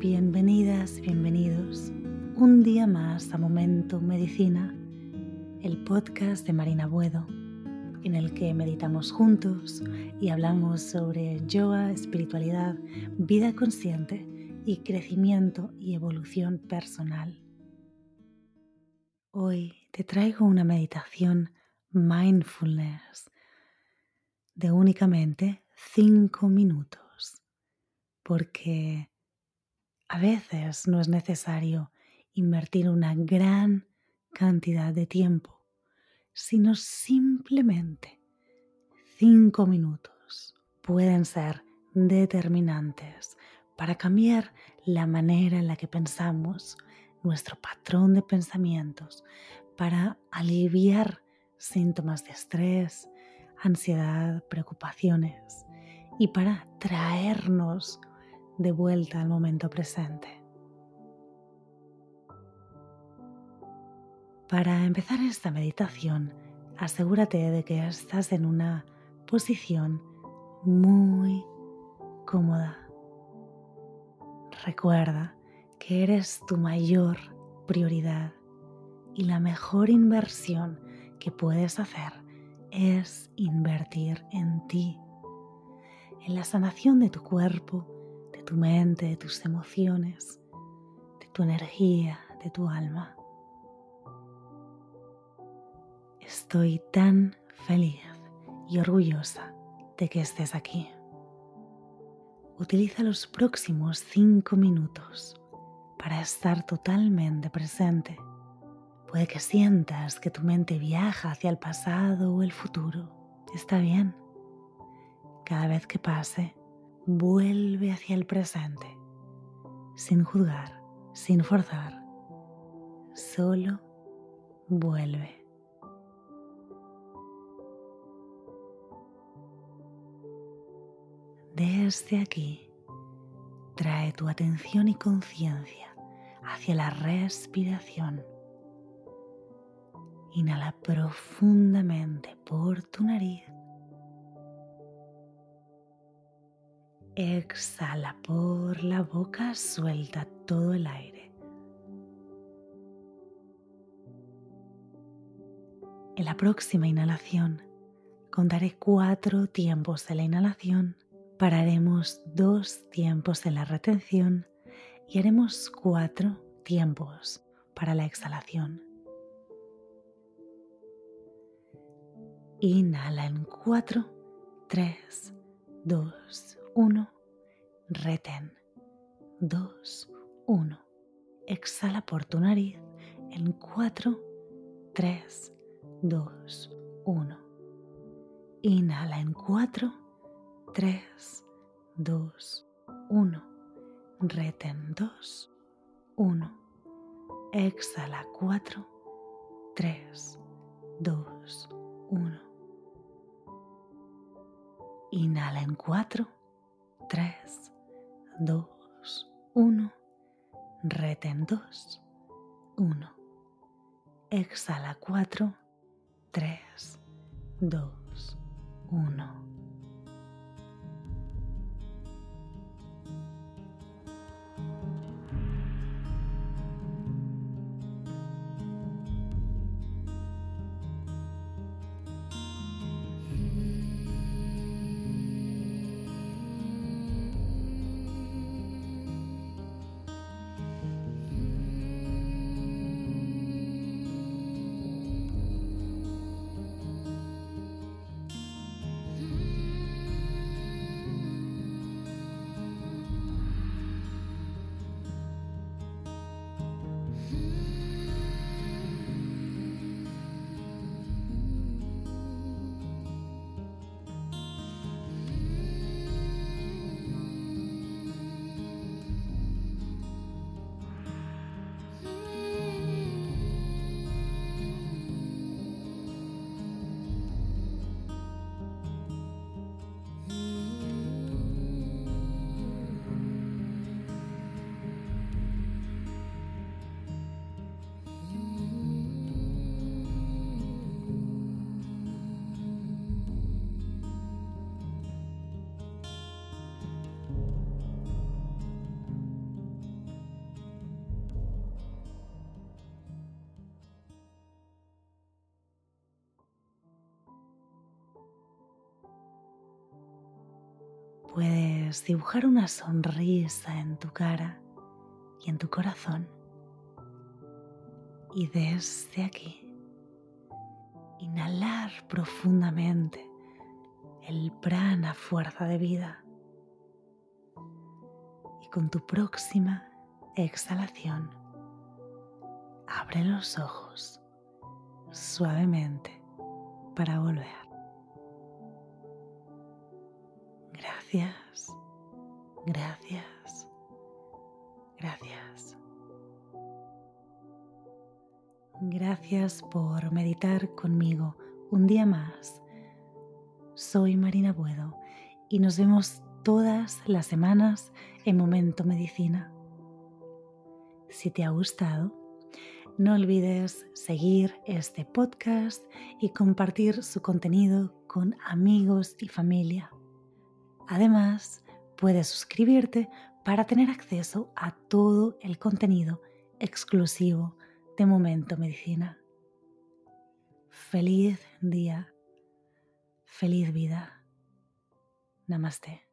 Bienvenidas, bienvenidos un día más a Momento Medicina, el podcast de Marina Buedo, en el que meditamos juntos y hablamos sobre yoga, espiritualidad, vida consciente y crecimiento y evolución personal. Hoy te traigo una meditación mindfulness de únicamente 5 minutos, porque a veces no es necesario invertir una gran cantidad de tiempo, sino simplemente 5 minutos pueden ser determinantes para cambiar la manera en la que pensamos, nuestro patrón de pensamientos, para aliviar síntomas de estrés, ansiedad, preocupaciones y para traernos de vuelta al momento presente. Para empezar esta meditación, asegúrate de que estás en una posición muy cómoda. Recuerda que eres tu mayor prioridad y la mejor inversión que puedes hacer es invertir en ti, en la sanación de tu cuerpo, tu mente, de tus emociones, de tu energía, de tu alma. Estoy tan feliz y orgullosa de que estés aquí. Utiliza los próximos cinco minutos para estar totalmente presente Puede que sientas que tu mente viaja hacia el pasado o el futuro. Está bien. Cada vez que pase, vuelve hacia el presente, sin juzgar, sin forzar. Solo vuelve. Desde aquí, trae tu atención y conciencia hacia la respiración Inhala profundamente por tu nariz. Exhala por la boca, suelta todo el aire. En la próxima inhalación contaré cuatro tiempos de la inhalación, pararemos dos tiempos de la retención y haremos cuatro tiempos para la exhalación. Inhala en 4, 3, 2, 1. Retén. 2, 1. Exhala por tu nariz en 4, 3, 2, 1. Inhala en 4, 3, 2, 1. Retén 2, 1. Exhala 4, 3, 2, 1. Inhala en 4, 3, 2, 1. Reten 2, 1. Exhala 4, 3, 2, 1. Puedes dibujar una sonrisa en tu cara y en tu corazón. Y desde aquí, inhalar profundamente el prana fuerza de vida. Y con tu próxima exhalación, abre los ojos suavemente para volver. Gracias, gracias, gracias. Gracias por meditar conmigo un día más. Soy Marina Buedo y nos vemos todas las semanas en Momento Medicina. Si te ha gustado, no olvides seguir este podcast y compartir su contenido con amigos y familia. Además, puedes suscribirte para tener acceso a todo el contenido exclusivo de Momento Medicina. Feliz día, feliz vida. Namaste.